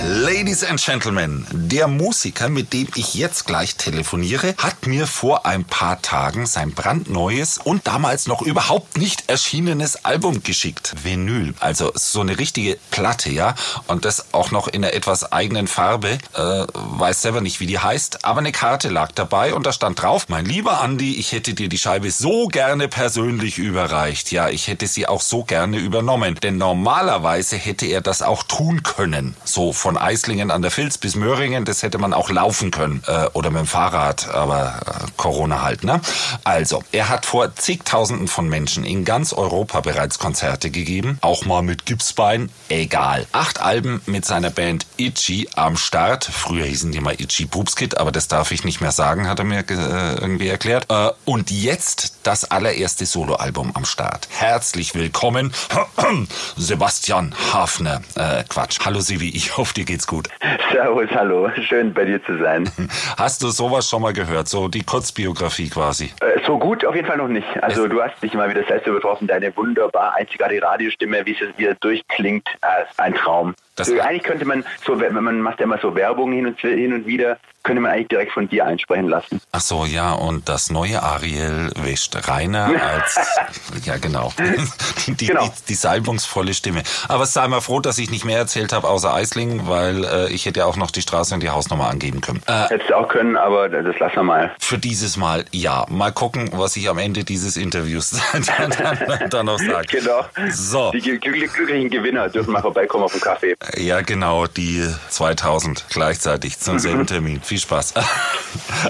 Ladies and Gentlemen, der Musiker, mit dem ich jetzt gleich telefoniere, hat mir vor ein paar Tagen sein brandneues und damals noch überhaupt nicht erschienenes Album geschickt. Vinyl, also so eine richtige Platte, ja. Und das auch noch in einer etwas eigenen Farbe. Äh, weiß selber nicht, wie die heißt, aber eine Karte lag dabei und da stand drauf, mein lieber Andi, ich hätte dir die Scheibe so gerne persönlich überreicht. Ja, ich hätte sie auch so gerne übernommen. Denn normalerweise hätte er das auch tun können. So von Eislingen an der Filz bis Möhringen, das hätte man auch laufen können äh, oder mit dem Fahrrad, aber äh, Corona halt, ne? Also, er hat vor zigtausenden von Menschen in ganz Europa bereits Konzerte gegeben, auch mal mit Gipsbein, egal. Acht Alben mit seiner Band Itchy am Start. Früher hießen die mal Itchy Boobskit, aber das darf ich nicht mehr sagen, hat er mir äh, irgendwie erklärt. Äh, und jetzt das allererste Soloalbum am Start. Herzlich willkommen, Sebastian Hafner. Äh, Quatsch. Hallo Sivi, ich hoffe, dir geht's gut. Servus, hallo. Schön bei dir zu sein. Hast du sowas schon mal gehört? So die Kurzbiografie quasi? Äh, so gut auf jeden Fall noch nicht. Also es du hast dich mal wieder selbst übertroffen. Deine wunderbar einzigartige Radiostimme, wie es wieder durchklingt, äh, ein Traum. Das also eigentlich könnte man so, man macht ja immer so Werbung hin und, hin und wieder, könnte man eigentlich direkt von dir einsprechen lassen. Ach so, ja, und das neue Ariel wäscht reiner als, ja genau, die, die, genau. Die, die, salbungsvolle Stimme. Aber sei mal froh, dass ich nicht mehr erzählt habe außer Eislingen, weil äh, ich hätte ja auch noch die Straße und die Hausnummer angeben können. Äh, Hättest auch können, aber das lassen wir mal. Für dieses Mal, ja. Mal gucken, was ich am Ende dieses Interviews dann, dann, dann noch sage. Genau. So. Die glücklichen Gewinner dürfen mal vorbeikommen auf den Kaffee. Ja, genau, die 2000 gleichzeitig zum selben Termin. Viel Spaß.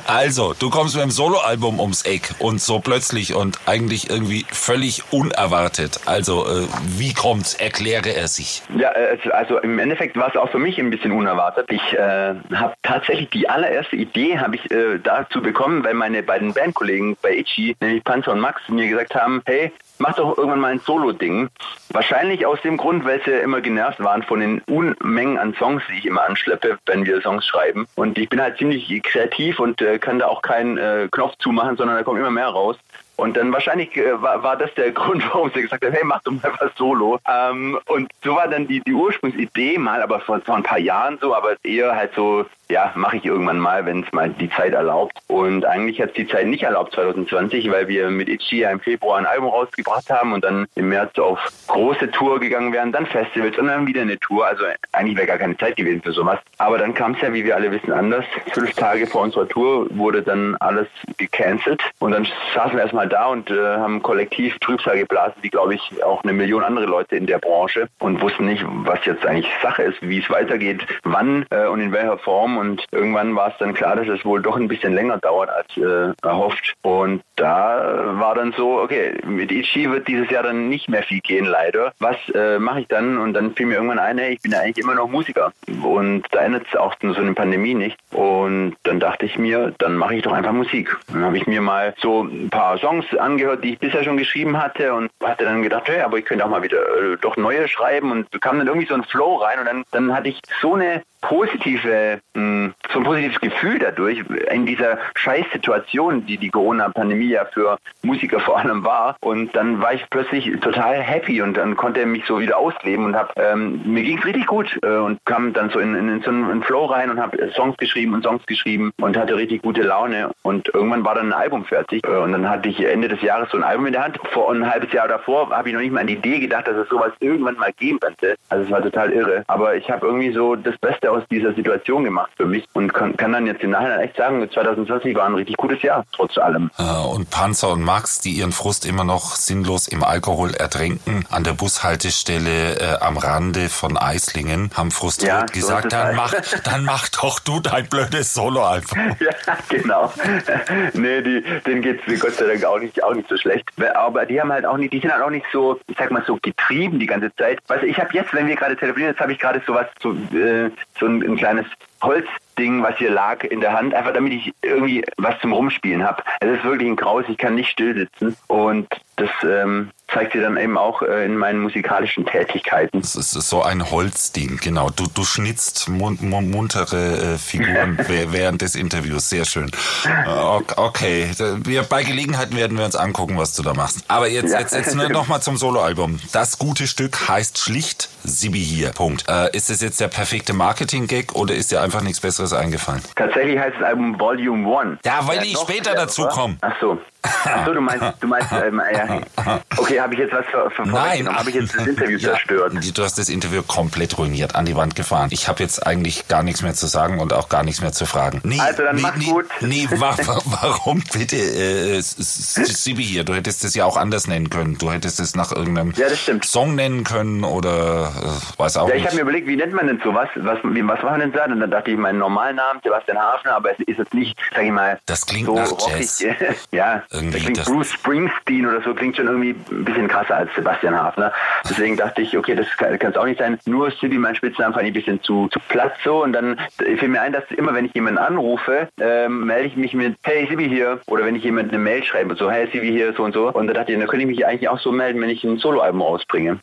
Also, du kommst mit einem Soloalbum ums Eck und so plötzlich und eigentlich irgendwie völlig unerwartet. Also, äh, wie kommt's? Erkläre er sich. Ja, äh, also im Endeffekt war es auch für mich ein bisschen unerwartet. Ich äh, habe tatsächlich die allererste Idee habe ich äh, dazu bekommen, weil meine beiden Bandkollegen bei Itchy, nämlich Panzer und Max, mir gesagt haben, hey, mach doch irgendwann mal ein Solo-Ding. Wahrscheinlich aus dem Grund, weil sie immer genervt waren von den Unmengen an Songs, die ich immer anschleppe, wenn wir Songs schreiben. Und ich bin halt ziemlich kreativ und äh, kann da auch keinen äh, Knopf zumachen, sondern da kommt immer mehr raus. Und dann wahrscheinlich äh, war, war das der Grund, warum sie gesagt hat, hey, mach doch mal was solo. Ähm, und so war dann die, die Ursprungsidee mal, aber vor, vor ein paar Jahren so, aber eher halt so ja, mache ich irgendwann mal, wenn es mal die Zeit erlaubt. Und eigentlich hat es die Zeit nicht erlaubt 2020, weil wir mit Itchy im Februar ein Album rausgebracht haben und dann im März auf große Tour gegangen wären, dann Festivals und dann wieder eine Tour. Also eigentlich wäre gar keine Zeit gewesen für sowas. Aber dann kam es ja, wie wir alle wissen, anders. Fünf Tage vor unserer Tour wurde dann alles gecancelt und dann saßen wir erstmal da und äh, haben kollektiv Trübsal geblasen, wie glaube ich auch eine Million andere Leute in der Branche und wussten nicht, was jetzt eigentlich Sache ist, wie es weitergeht, wann äh, und in welcher Form und irgendwann war es dann klar, dass es wohl doch ein bisschen länger dauert als äh, erhofft. Und da war dann so, okay, mit Ichi wird dieses Jahr dann nicht mehr viel gehen, leider. Was äh, mache ich dann? Und dann fiel mir irgendwann ein, hey, ich bin ja eigentlich immer noch Musiker. Und da endet es auch so eine Pandemie nicht. Und dann dachte ich mir, dann mache ich doch einfach Musik. Dann habe ich mir mal so ein paar Songs angehört, die ich bisher schon geschrieben hatte und hatte dann gedacht, hey, aber ich könnte auch mal wieder äh, doch neue schreiben und bekam dann irgendwie so ein Flow rein und dann, dann hatte ich so eine positive, mh, hm, so ein positives Gefühl dadurch in dieser Scheißsituation, die die Corona-Pandemie ja für Musiker vor allem war. Und dann war ich plötzlich total happy und dann konnte er mich so wieder ausleben und hab, ähm, mir ging es richtig gut äh, und kam dann so in, in, in so einen Flow rein und habe Songs geschrieben und Songs geschrieben und hatte richtig gute Laune. Und irgendwann war dann ein Album fertig äh, und dann hatte ich Ende des Jahres so ein Album in der Hand. Vor ein halbes Jahr davor habe ich noch nicht mal an die Idee gedacht, dass es sowas irgendwann mal geben könnte. Also es war total irre. Aber ich habe irgendwie so das Beste Beste aus dieser Situation gemacht für mich und kann, kann dann jetzt im Nachhinein echt sagen, 2020 war ein richtig gutes Jahr, trotz allem. Äh, und Panzer und Max, die ihren Frust immer noch sinnlos im Alkohol ertränken, an der Bushaltestelle äh, am Rande von Eislingen, haben frustriert ja, gesagt, dann mach, dann mach doch du dein blödes Soloalbum. ja, genau. nee, die, denen geht's Gott sei Dank auch nicht, auch nicht so schlecht. Aber die haben halt auch nicht, die sind halt auch nicht so, ich sag mal so getrieben die ganze Zeit. Weißt ich habe jetzt, wenn wir gerade telefonieren, jetzt habe ich gerade sowas, so, äh, so ein, ein kleines Holz Holzding, was hier lag in der Hand, einfach damit ich irgendwie was zum Rumspielen habe. Es ist wirklich ein Graus, ich kann nicht still sitzen und das ähm, zeigt sie dann eben auch äh, in meinen musikalischen Tätigkeiten. Das ist so ein Holzding, genau. Du, du schnitzt mun muntere äh, Figuren während des Interviews. Sehr schön. Äh, okay, wir, bei Gelegenheit werden wir uns angucken, was du da machst. Aber jetzt, ja. jetzt, jetzt noch mal zum Soloalbum. Das gute Stück heißt schlicht Sibi hier. Punkt. Äh, ist es jetzt der perfekte Marketing-Gag oder ist dir einfach nichts Besseres eingefallen? Tatsächlich heißt das Album Volume 1. Ja, weil ja, ich später dazu komme. Ach so. Ach so, du meinst, du meinst, ähm, ja. okay, habe ich jetzt was ver ver Nein, habe ich jetzt das Interview ja, zerstört? Du hast das Interview komplett ruiniert, an die Wand gefahren. Ich habe jetzt eigentlich gar nichts mehr zu sagen und auch gar nichts mehr zu fragen. Nee, also dann nee, mach nee, gut. Nee, wa warum bitte, äh, Sibi hier, du hättest es ja auch anders nennen können. Du hättest es nach irgendeinem ja, Song nennen können oder äh, weiß auch ja, nicht. ich habe mir überlegt, wie nennt man denn so was? Was, wie, was war denn da? Und dann dachte ich, meinen normalen Namen, Sebastian Hafner, aber es ist jetzt nicht, sag ich mal, das klingt so nach rockig. Jazz. ja, Irgendwie das klingt das Bruce Springsteen oder so, klingt schon irgendwie ein bisschen krasser als Sebastian Hafner. Deswegen dachte ich, okay, das kann es auch nicht sein. Nur Sibi, mein Spitznamen, fand ich ein bisschen zu, zu platt so. Und dann fiel mir ein, dass immer, wenn ich jemanden anrufe, ähm, melde ich mich mit, hey Sibi hier. Oder wenn ich jemanden eine Mail schreibe, so, hey Sibi hier, so und so. Und da dachte ich, dann könnte ich mich eigentlich auch so melden, wenn ich ein Soloalbum rausbringe.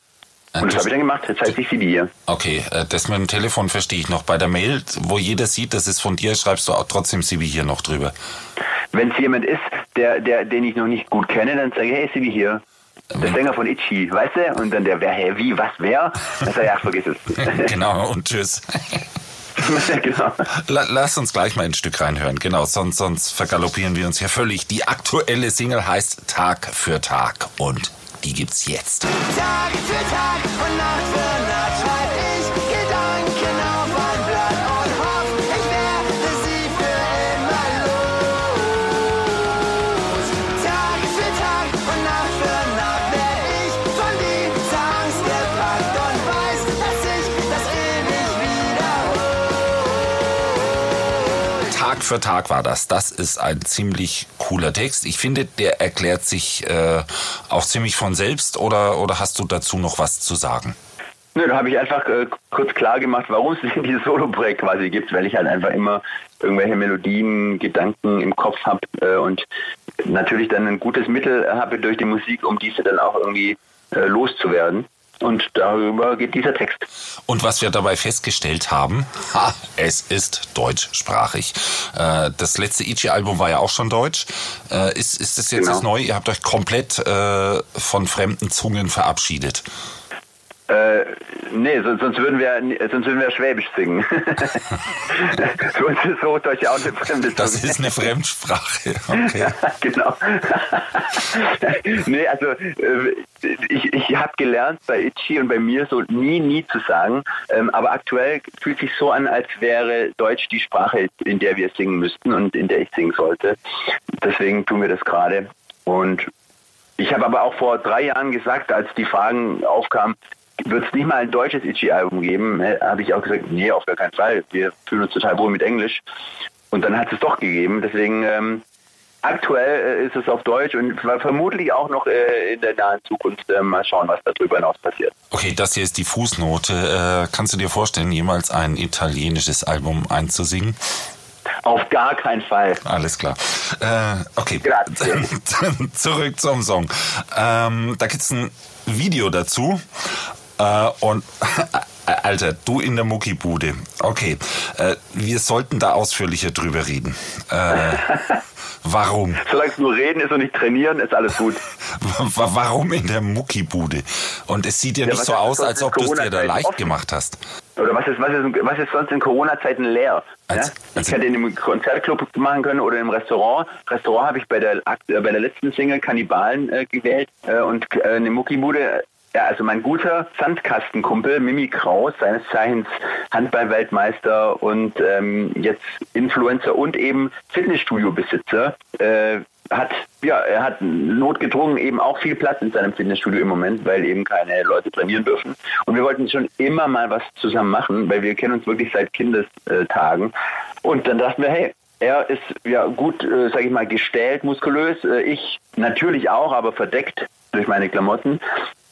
Und das habe ich dann gemacht. Jetzt heißt ich Sibi hier. Okay, äh, das mit dem Telefon verstehe ich noch. Bei der Mail, wo jeder sieht, das ist von dir, schreibst du auch trotzdem Sibi hier noch drüber. Wenn es jemand ist, der, der, den ich noch nicht gut kenne, dann sage ich, hey Sibi hier. Der Sänger von Itchy, weißt du? Und dann der, wer, hä, wie, was, wer? Dann sag ich, ach, vergiss es. genau, und tschüss. genau. Lass uns gleich mal ein Stück reinhören. Genau, sonst, sonst vergaloppieren wir uns hier völlig. Die aktuelle Single heißt Tag für Tag und die gibt's jetzt. Tag für Tag und Nacht für Nacht für Tag war das. Das ist ein ziemlich cooler Text. Ich finde, der erklärt sich äh, auch ziemlich von selbst oder, oder hast du dazu noch was zu sagen? Nö, da habe ich einfach äh, kurz klar gemacht, warum es dieses Solo-Projekt quasi gibt, weil ich halt einfach immer irgendwelche Melodien, Gedanken im Kopf habe äh, und natürlich dann ein gutes Mittel habe durch die Musik, um diese dann auch irgendwie äh, loszuwerden. Und darüber geht dieser Text. Und was wir dabei festgestellt haben, ha, es ist deutschsprachig. Äh, das letzte Ichi-Album war ja auch schon deutsch. Äh, ist, ist das jetzt Genau. das Neue? Ihr habt euch komplett äh, von fremden Zungen verabschiedet. Äh, nee, sonst, würden wir sonst würden wir Schwäbisch singen. Für uns ist Hochdeutsch ja auch eine fremde Das ist eine Fremdsprache. Okay. genau. nee, also äh, ich, ich habe gelernt bei Itchy und bei mir so nie, nie zu sagen. Ähm, aber aktuell fühlt sich so an, als wäre Deutsch die Sprache, in der wir singen müssten und in der ich singen sollte. Deswegen tun wir das gerade. Und ich habe aber auch vor drei Jahren gesagt, als die Fragen aufkamen, wird es nicht mal ein deutsches Itchy-Album geben, ne, habe ich auch gesagt, nee, auf gar keinen Fall. Wir fühlen uns total wohl mit Englisch. Und dann hat es doch gegeben. Deswegen ähm, aktuell äh, ist es auf Deutsch und ver- vermutlich auch noch äh, in der nahen Zukunft äh, mal schauen, was darüber hinaus passiert. Okay, das hier ist die Fußnote. Äh, kannst du dir vorstellen, jemals ein italienisches Album einzusingen? Auf gar keinen Fall. Alles klar. Äh, okay, zurück zum Song. Ähm, da gibt's ein Video dazu. Äh, und Alter, du in der Muckibude. Okay, äh, wir sollten da ausführlicher drüber reden. Äh, warum? Solange es nur reden ist und nicht trainieren, ist alles gut. Wa- Warum in der Muckibude? Und es sieht ja, Ja, nicht so aus, als ob du es dir da leicht offen? gemacht hast. Oder was ist, was ist, was ist sonst in Corona-Zeiten leer? Als- ja? als- ich hätte in einem Konzertclub machen können oder im Restaurant. Restaurant habe ich bei der, äh, bei der letzten Single Kannibalen äh, gewählt äh, und äh, eine Muckibude. Ja, also mein guter Sandkastenkumpel Mimi Kraus, seines Zeichens Handball-Weltmeister und ähm, jetzt Influencer und eben Fitnessstudio-Besitzer, äh, hat ja, er hat notgedrungen eben auch viel Platz in seinem Fitnessstudio im Moment, weil eben keine Leute trainieren dürfen. Und wir wollten schon immer mal was zusammen machen, weil wir kennen uns wirklich seit Kindestagen. Und dann dachten wir, hey, er ist ja gut, äh, sag ich mal, gestellt, muskulös. Äh, ich natürlich auch, aber verdeckt durch meine Klamotten.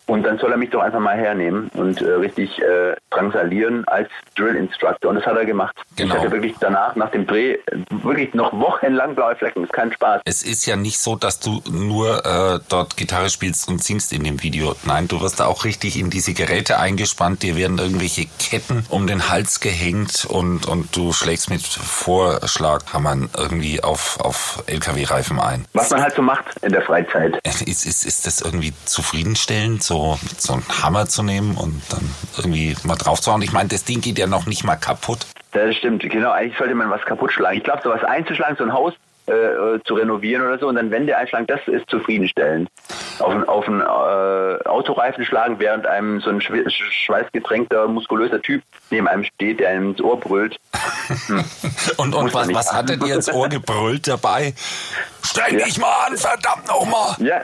Und dann soll er mich doch einfach mal hernehmen und äh, richtig äh, drangsalieren als Drill Instructor. Und das hat er gemacht. Genau. Ich hatte wirklich danach, nach dem Dreh, wirklich noch wochenlang blaue Flecken. Das ist kein Spaß. Es ist ja nicht so, dass du nur äh, dort Gitarre spielst und singst in dem Video. Nein, du wirst da auch richtig in diese Geräte eingespannt. Dir werden irgendwelche Ketten um den Hals gehängt und, und du schlägst mit Vorschlaghammern irgendwie auf, auf LKW-Reifen ein. Was man halt so macht in der Freizeit. Ist, ist, ist das irgendwie zufriedenstellend, so, so einen Hammer zu nehmen und dann irgendwie mal draufzuhauen? Ich meine, das Ding geht ja noch nicht mal kaputt. Das stimmt, genau. Eigentlich sollte man was kaputt schlagen. Ich glaube, sowas einzuschlagen, so ein Haus äh, äh, zu renovieren oder so und dann Wände einschlagen, das ist zufriedenstellend. Auf einen, auf einen äh, Autoreifen schlagen, während einem so ein schwe- sch- schweißgetränkter, muskulöser Typ neben einem steht, der einem ins Ohr brüllt. Und, und Muss man was, was hat er dir ins Ohr gebrüllt dabei? Streng Ja. dich mal an, verdammt nochmal! Ja,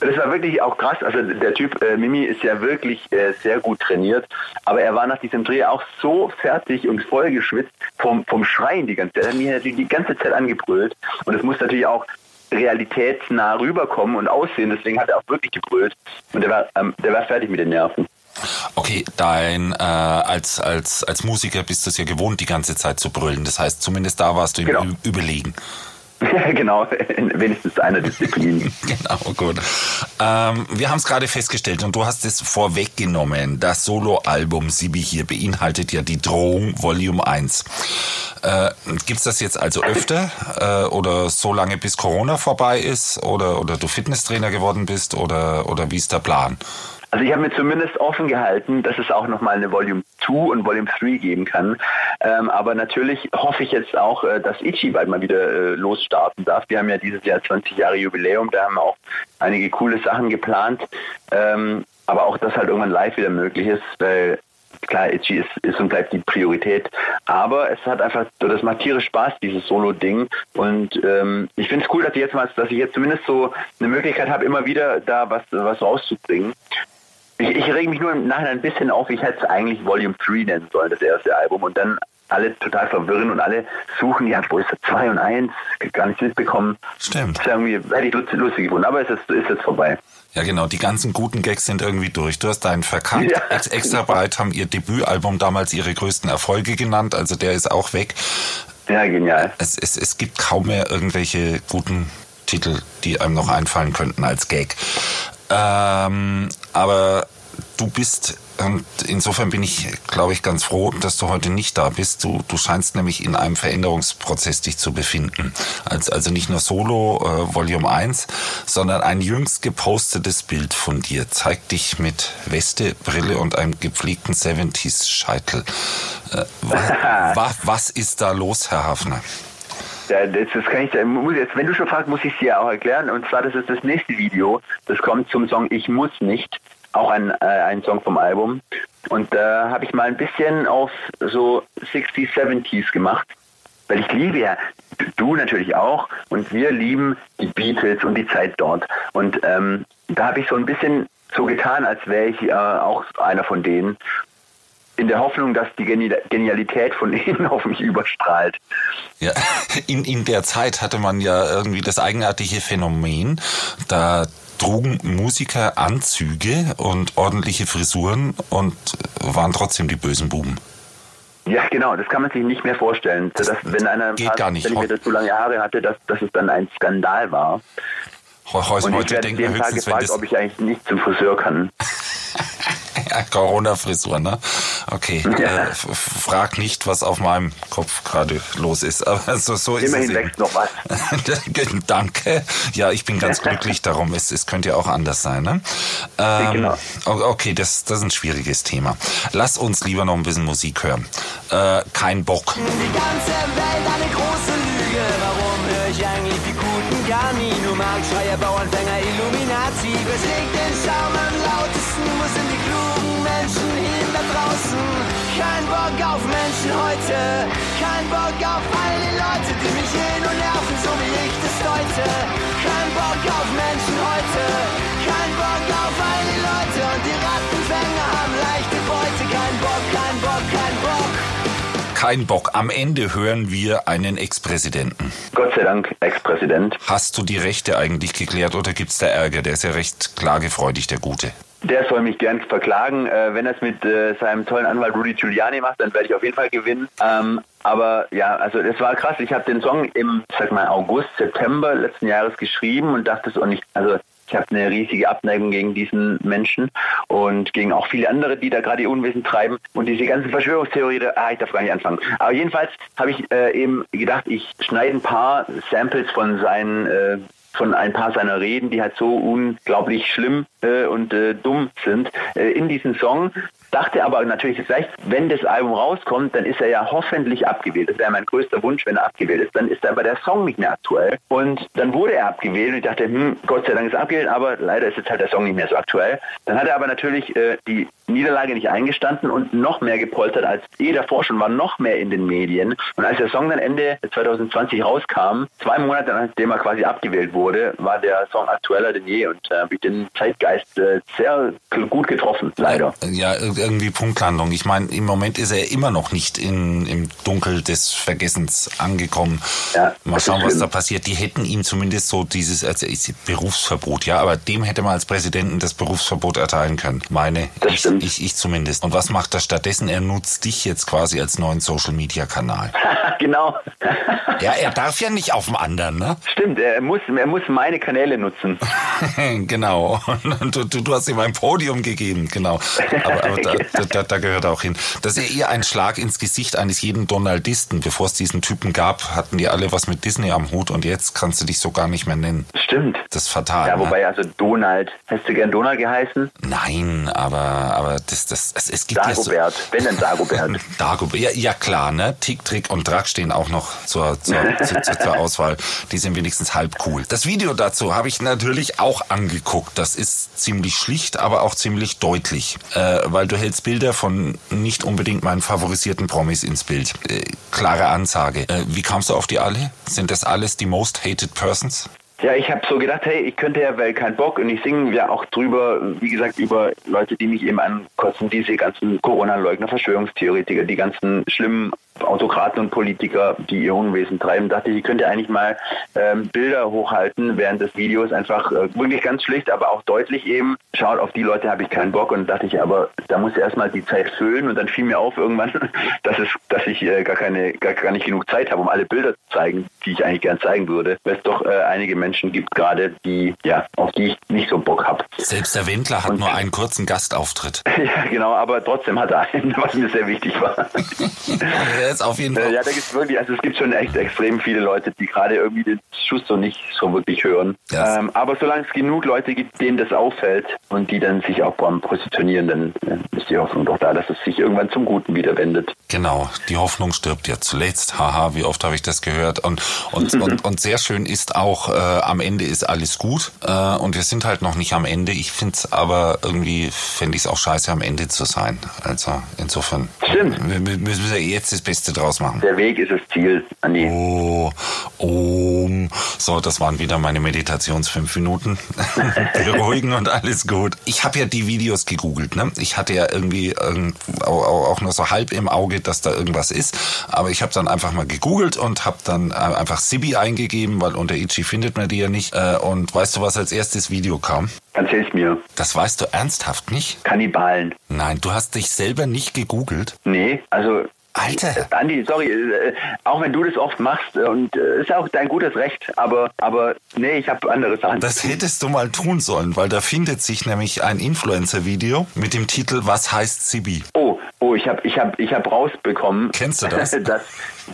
das war wirklich auch krass. Also der Typ äh, Mimi ist ja wirklich äh, sehr gut trainiert, aber er war nach diesem Dreh auch so fertig und vollgeschwitzt vom, vom Schreien die ganze Zeit. Er hat mich natürlich die ganze Zeit angebrüllt und es muss natürlich auch realitätsnah rüberkommen und aussehen. Deswegen hat er auch wirklich gebrüllt und der war, ähm, der war fertig mit den Nerven. Okay, dein äh, als als als Musiker bist du es ja gewohnt, die ganze Zeit zu brüllen. Das heißt, zumindest da warst du ihm Genau. ü- überlegen. genau, in wenigstens einer Disziplin. Genau, gut. Ähm, wir haben es gerade festgestellt und du hast es vorweggenommen. Das Soloalbum Sibi hier beinhaltet ja die Drohung Volume 1. Äh, gibt's das jetzt also öfter äh, oder so lange bis Corona vorbei ist oder, oder du Fitnesstrainer geworden bist oder, oder wie ist der Plan? Also ich habe mir zumindest offen gehalten, dass es auch nochmal eine Volume 2 und Volume 3 geben kann. Ähm, aber natürlich hoffe ich jetzt auch, äh, dass Ichi bald mal wieder äh, losstarten darf. Wir haben ja dieses Jahr 20 Jahre Jubiläum, da haben wir auch einige coole Sachen geplant. Ähm, aber auch, dass halt irgendwann live wieder möglich ist, weil klar, Itchy ist, ist und bleibt die Priorität. Aber es hat einfach, das macht tierisch Spaß, dieses Solo-Ding. Und ähm, ich finde es cool, dass ich jetzt mal, dass ich jetzt zumindest so eine Möglichkeit habe, immer wieder da was, was rauszubringen. Ich, ich rege mich nur im Nachhinein ein bisschen auf, ich hätte es eigentlich Volume 3 nennen sollen, das erste Album. Und dann alle total verwirren und alle suchen, ja, wo ist das 2 und 1? Gar nichts mitbekommen. Stimmt. Das ist irgendwie, hätte ich lustig, lustig gefunden, aber es ist, ist jetzt vorbei. Ja, genau, die ganzen guten Gags sind irgendwie durch. Du hast deinen verkannt. Ja. Ex Extra breit haben ihr Debütalbum damals ihre größten Erfolge genannt, also der ist auch weg. Ja, genial. Es, es, es gibt kaum mehr irgendwelche guten Titel, die einem noch einfallen könnten als Gag. Ähm, aber du bist, und insofern bin ich, glaube ich, ganz froh, dass du heute nicht da bist. Du, du scheinst nämlich in einem Veränderungsprozess dich zu befinden. Als, also nicht nur Solo äh, Volume 1, sondern ein jüngst gepostetes Bild von dir zeigt dich mit Weste, Brille und einem gepflegten 70s-Scheitel. Äh, wa, wa, was ist da los, Herr Hafner? Ja, das, das kann ich, muss jetzt, wenn du schon fragst, muss ich es dir auch erklären. Und zwar, das ist das nächste Video. Das kommt zum Song Ich muss nicht. Auch ein, äh, ein Song vom Album. Und da habe ich mal ein bisschen auf so 60s, 70s gemacht. Weil ich liebe ja, du natürlich auch, und wir lieben die Beatles und die Zeit dort. Und ähm, da habe ich so ein bisschen so getan, als wäre ich äh, auch einer von denen. In der Hoffnung, dass die Geni Genialität von ihnen auf mich überstrahlt. Ja, in, in der Zeit hatte man ja irgendwie das eigenartige Phänomen, da trugen Musiker Anzüge und ordentliche Frisuren und waren trotzdem die bösen Buben. Ja, genau, das kann man sich nicht mehr vorstellen. Dass, wenn einer ein geht paar gar nicht. Zentimeter zu lange Haare hatte, dass, dass es dann ein Skandal war. Heu- Heute, Und ich heute werde denkt man jeden Tag wenn gefragt, das ob ich eigentlich nicht zum Friseur kann. ja, Corona-Frisur, ne? Okay, Ja. äh, frag nicht, was auf meinem Kopf gerade los ist, aber so, so ist Immerhin es eben. wächst noch was. Danke. Ja, ich bin ganz glücklich darum. Es, es könnte ja auch anders sein. Ne? Ähm, Genau. Okay, das, das ist ein schwieriges Thema. Lass uns lieber noch ein bisschen Musik hören. Äh, kein Bock. Die ganze Welt eine große Lüge. Warum höre ich eigentlich die guten gar nie? Nur Marktschreier, Bauernfänger, Illuminati. Schlägt den Schaum Bock auf Menschen heute. Kein Bock auf all die Leute, die mich hin und nerven, so wie ich das deute. Kein Bock auf Menschen heute. Kein Bock auf all die Leute. Und die Rattenfänger haben leichte Beute. Kein Bock, kein Bock, kein Bock. Kein Bock. Am Ende hören wir einen Ex-Präsidenten. Gott sei Dank Ex-Präsident. Hast du die Rechte eigentlich geklärt oder gibt's da Ärger? Der ist ja recht klagefreudig, der Gute. Der soll mich gern verklagen. Äh, wenn er es mit äh, seinem tollen Anwalt Rudy Giuliani macht, dann werde ich auf jeden Fall gewinnen. Ähm, aber ja, also das war krass. Ich habe den Song im, sag mal, August, September letzten Jahres geschrieben und dachte so nicht, also ich habe eine riesige Abneigung gegen diesen Menschen und gegen auch viele andere, die da gerade ihr Unwesen treiben. Und diese ganze Verschwörungstheorie, da, ah, ich darf gar nicht anfangen. Aber jedenfalls habe ich äh, eben gedacht, ich schneide ein paar Samples von seinen äh, von ein paar seiner Reden, die halt so unglaublich schlimm äh, und äh, dumm sind, äh, in diesen Song Dachte aber natürlich vielleicht, wenn das Album rauskommt, dann ist er ja hoffentlich abgewählt. Das wäre mein größter Wunsch, wenn er abgewählt ist. Dann ist aber der Song nicht mehr aktuell. Und dann wurde er abgewählt und ich dachte, hm, Gott sei Dank ist er abgewählt, aber leider ist jetzt halt der Song nicht mehr so aktuell. Dann hat er aber natürlich äh, die Niederlage nicht eingestanden und noch mehr gepolstert als eh davor schon, war noch mehr in den Medien. Und als der Song dann Ende 2020 rauskam, zwei Monate nachdem er quasi abgewählt wurde, war der Song aktueller denn je und äh, den Zeitgeist äh, sehr gut getroffen, leider. Ja, irgendwie Punktlandung. Ich meine, im Moment ist er immer noch nicht in, im Dunkel des Vergessens angekommen. Ja, Mal schauen, was da passiert. Die hätten ihm zumindest so dieses also Berufsverbot, ja, aber dem hätte man als Präsidenten das Berufsverbot erteilen können. Meine, ich, ich, ich zumindest. Und was macht er stattdessen? Er nutzt dich jetzt quasi als neuen Social Media Kanal. genau. ja, er darf ja nicht auf dem anderen, ne? Stimmt, er muss, er muss meine Kanäle nutzen. genau. Und du, du, hast ihm ein Podium gegeben, genau. Aber, aber da, da, da, gehört er auch hin. Das ist ja eher ein Schlag ins Gesicht eines jeden Donaldisten. Bevor es diesen Typen gab, hatten die alle was mit Disney am Hut und jetzt kannst du dich so gar nicht mehr nennen. Stimmt. Das ist fatal. Ja, ne? wobei, ne? also Donald, hast du gern Donald geheißen? Nein, aber, aber das, das, es, es gibt Dagobert, ja so, wenn denn Dagobert. Dagobert, ja, ja klar, ne? Tick, Trick und Drack stehen auch noch zur, zur, zur, zur Auswahl. Die sind wenigstens halb cool. Das Video dazu habe ich natürlich auch angeguckt. Das ist ziemlich schlicht, aber auch ziemlich deutlich, äh, weil du hältst Bilder von nicht unbedingt meinen favorisierten Promis ins Bild. Äh, klare Ansage. Äh, wie kamst du auf die alle? Sind das alles die most hated persons? Ja, ich habe so gedacht, hey, ich könnte ja, weil kein Bock und ich singe ja auch drüber, wie gesagt, über Leute, die mich eben ankotzen, diese ganzen Corona-Leugner, Verschwörungstheoretiker, die ganzen schlimmen Autokraten und Politiker, die ihr Unwesen treiben, dachte ich, ich könnte eigentlich mal ähm, Bilder hochhalten während des Videos, einfach äh, wirklich ganz schlicht, aber auch deutlich eben, schaut, auf die Leute habe ich keinen Bock und dachte ich, aber da muss ich erstmal die Zeit füllen und dann fiel mir auf irgendwann, dass es, dass ich äh, gar keine, gar, gar nicht genug Zeit habe, um alle Bilder zu zeigen, die ich eigentlich gern zeigen würde, weil es doch äh, einige Menschen gibt gerade, die, ja, auf die ich nicht so Bock habe. Selbst der Wendler hat und, nur einen kurzen Gastauftritt. ja, genau, aber trotzdem hat er einen, was mir sehr wichtig war. ist auf jeden Fall. Ja, da gibt es wirklich, also es gibt schon echt extrem viele Leute, die gerade irgendwie den Schuss so nicht so wirklich hören. Yes. Ähm, aber solange es genug Leute gibt, denen das auffällt und die dann sich auch beim Positionieren, dann äh, ist die Hoffnung doch da, dass es sich irgendwann zum Guten wieder wendet. Genau, die Hoffnung stirbt ja zuletzt. Haha, wie oft habe ich das gehört? Und, und, und, und sehr schön ist auch, äh, am Ende ist alles gut. Äh, und wir sind halt noch nicht am Ende. Ich finde es aber irgendwie, fände ich es auch scheiße, am Ende zu sein. Also insofern. Stimmt. Wir, wir müssen ja jetzt das Beste draus machen. Der Weg ist das Ziel, Andi. Oh, oh. So, das waren wieder meine Meditations fünf Minuten. Beruhigen und alles gut. Ich habe ja die Videos gegoogelt. Ne? Ich hatte ja irgendwie ähm, auch nur so halb im Auge, dass da irgendwas ist. Aber ich habe dann einfach mal gegoogelt und habe dann äh, einfach Sibi eingegeben, weil unter Ichi findet man die ja nicht. Äh, und weißt du, was als erstes Video kam? Erzähl's mir. Das weißt du ernsthaft nicht? Kannibalen. Nein, du hast dich selber nicht gegoogelt? Nee, also Alter. Äh, Andi, sorry, äh, auch wenn du das oft machst äh, und ist auch dein gutes Recht, aber, aber nee, ich habe andere Sachen. Das hättest du mal tun sollen, weil da findet sich nämlich ein Influencer-Video mit dem Titel Was heißt Sibi? Oh, oh, ich habe ich hab, ich hab rausbekommen. Kennst du das? dass,